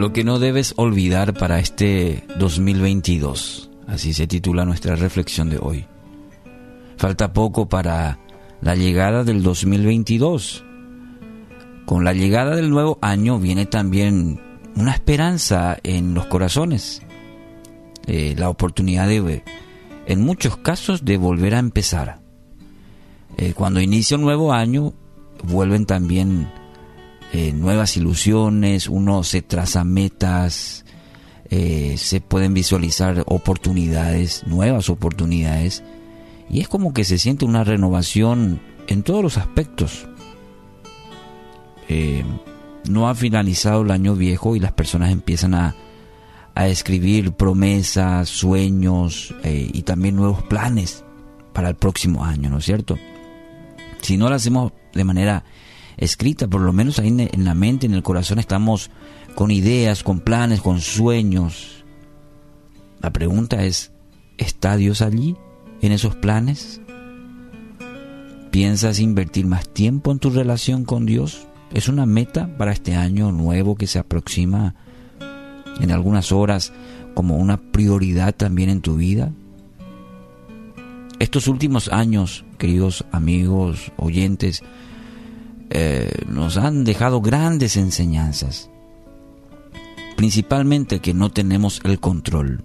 Lo que no debes olvidar para este 2022. Así se titula nuestra reflexión de hoy. Falta poco para la llegada del 2022. Con la llegada del nuevo año viene también una esperanza en los corazones. Eh, la oportunidad de, en muchos casos, de volver a empezar. Eh, cuando inicia un nuevo año, vuelven también eh, nuevas ilusiones, uno se traza metas, eh, se pueden visualizar oportunidades, nuevas oportunidades, y es como que se siente una renovación en todos los aspectos. Eh, no ha finalizado el año viejo y las personas empiezan a, a escribir promesas, sueños y también nuevos planes para el próximo año, ¿no es cierto? Si no lo hacemos de manera escrita, por lo menos ahí en la mente, en el corazón estamos con ideas, con planes, con sueños. La pregunta es, ¿está Dios allí en esos planes? ¿Piensas invertir más tiempo en tu relación con Dios? ¿Es una meta para este año nuevo que se aproxima en algunas horas como una prioridad también en tu vida? Estos últimos años, queridos amigos, oyentes, eh, nos han dejado grandes enseñanzas. Principalmente que no tenemos el control.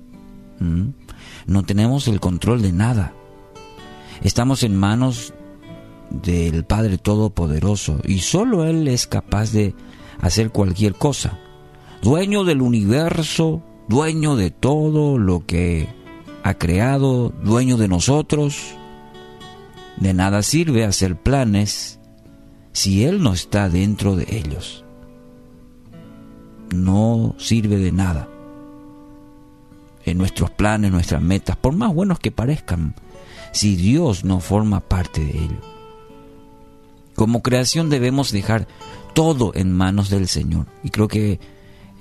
No tenemos el control de nada. Estamos en manos del Padre Todopoderoso y solo Él es capaz de hacer cualquier cosa. Dueño del universo, dueño de todo lo que ha creado, dueño de nosotros. De nada sirve hacer planes si Él no está dentro de ellos. No sirve de nada. En nuestros planes, nuestras metas, por más buenos que parezcan, si Dios no forma parte de ello. Como creación debemos dejar todo en manos del Señor. Y creo que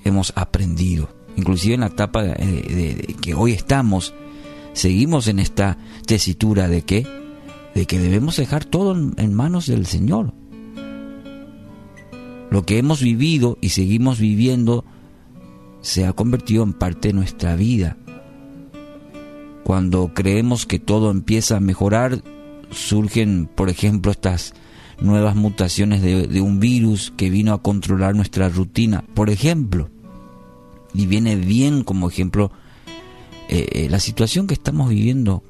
hemos aprendido, inclusive en la etapa de, que hoy estamos, seguimos en esta tesitura de que, de que debemos dejar todo en manos del Señor lo que hemos vivido y seguimos viviendo se ha convertido en parte de nuestra vida. Cuando creemos que todo empieza a mejorar, surgen, por ejemplo, estas nuevas mutaciones de, un virus que vino a controlar nuestra rutina, por ejemplo. Y viene bien como ejemplo eh, eh, la situación que estamos viviendo,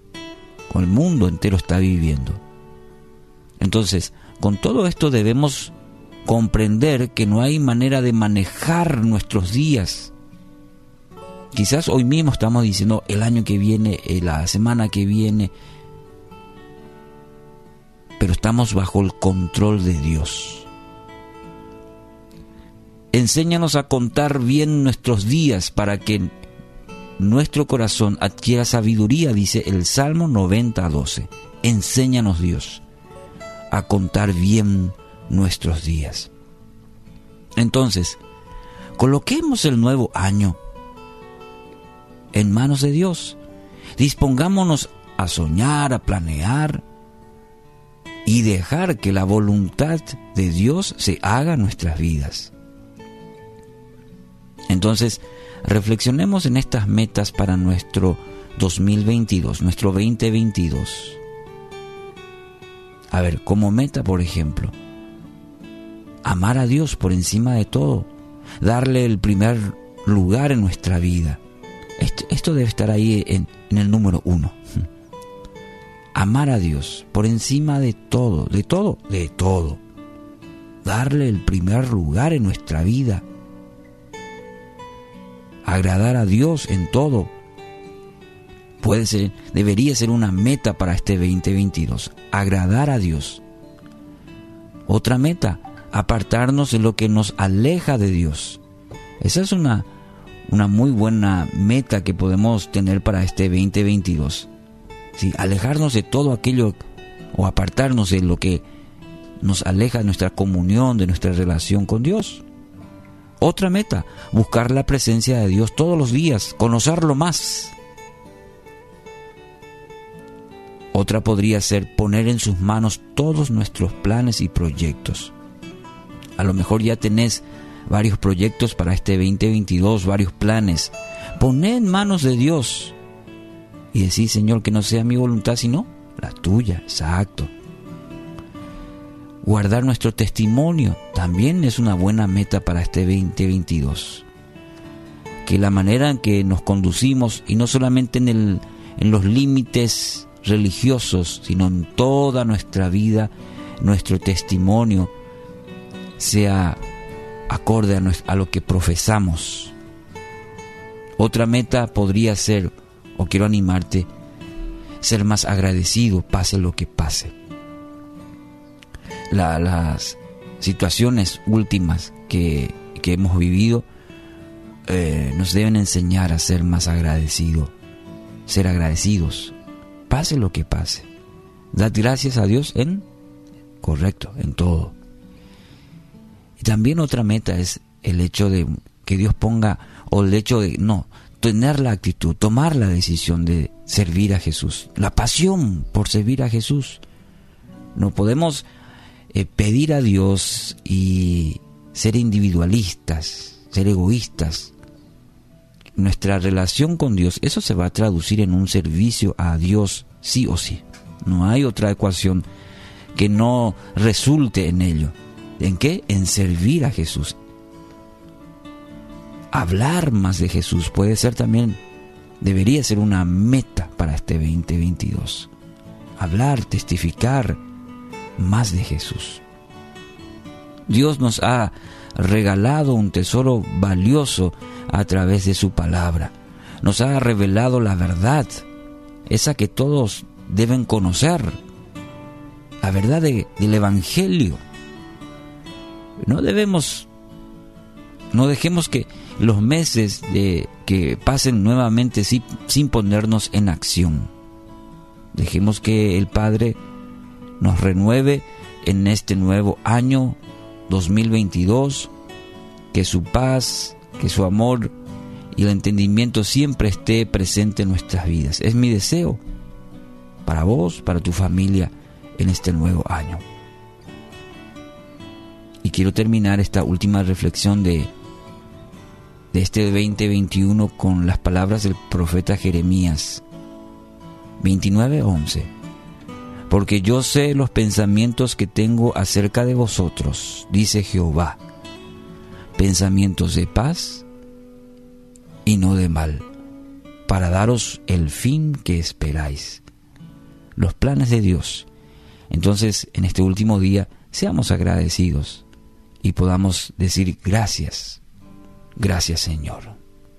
o el mundo entero está viviendo. Entonces, con todo esto debemos comprender que no hay manera de manejar nuestros días. Quizás hoy mismo estamos diciendo el año que viene, eh, la semana que viene, pero estamos bajo el control de Dios. Enséñanos a contar bien nuestros días para que nuestro corazón adquiera sabiduría, dice el Salmo 90.12. Enséñanos Dios a contar bien nuestros días. Entonces, coloquemos el nuevo año en manos de Dios. Dispongámonos a soñar, a planear y dejar que la voluntad de Dios se haga en nuestras vidas. Entonces, reflexionemos en estas metas para nuestro 2022, nuestro 2022. A ver, como meta, por ejemplo, amar a Dios por encima de todo, darle el primer lugar en nuestra vida. Esto, debe estar ahí en, en el número uno. Amar a Dios por encima de todo, de todo, de todo. Darle el primer lugar en nuestra vida. Agradar a Dios en todo. Puede ser, debería ser una meta para este 2022. Agradar a Dios. Otra meta, apartarnos de lo que nos aleja de Dios. Esa es una, una muy buena meta que podemos tener para este 2022. ¿Sí? Alejarnos de todo aquello o apartarnos de lo que nos aleja de nuestra comunión, de nuestra relación con Dios. Otra meta, buscar la presencia de Dios todos los días, conocerlo más. Otra podría ser poner en sus manos todos nuestros planes y proyectos. A lo mejor ya tenés varios proyectos para este 2022, varios planes. Poné en manos de Dios y decir, Señor, que no sea mi voluntad, sino la tuya. Exacto. Guardar nuestro testimonio también es una buena meta para este 2022. Que la manera en que nos conducimos, y no solamente en, el, en los límites religiosos, sino en toda nuestra vida, nuestro testimonio sea acorde a, lo que profesamos. Otra meta podría ser, o quiero animarte, ser más agradecido, pase lo que pase las situaciones últimas que, hemos vivido eh, nos deben enseñar a ser más agradecidos, ser agradecidos, pase lo que pase. Dad gracias a Dios en, correcto, en todo. También otra meta es el hecho de que Dios ponga, o el hecho de, no, tener la actitud, tomar la decisión de servir a Jesús, la pasión por servir a Jesús. No podemos eh, pedir a Dios y ser individualistas, ser egoístas. Nuestra relación con Dios, eso se va a traducir en un servicio a Dios sí o sí. No hay otra ecuación que no resulte en ello. ¿En qué? En servir a Jesús. Hablar más de Jesús puede ser también, debería ser una meta para este 2022. Hablar, testificar, más de Jesús. Dios nos ha regalado un tesoro valioso a través de su palabra. Nos ha revelado la verdad, esa que todos deben conocer, la verdad del Evangelio. No debemos, no dejemos que los meses de, que pasen nuevamente sin, sin ponernos en acción. Dejemos que el Padre nos renueve en este nuevo año 2022, que su paz, que su amor y el entendimiento siempre esté presente en nuestras vidas. Es mi deseo para vos, para tu familia en este nuevo año. Y quiero terminar esta última reflexión de, de este 2021 con las palabras del profeta Jeremías 29:11 porque yo sé los pensamientos que tengo acerca de vosotros, dice Jehová, pensamientos de paz y no de mal, para daros el fin que esperáis. Los planes de Dios. Entonces, en este último día, seamos agradecidos y podamos decir gracias, gracias Señor.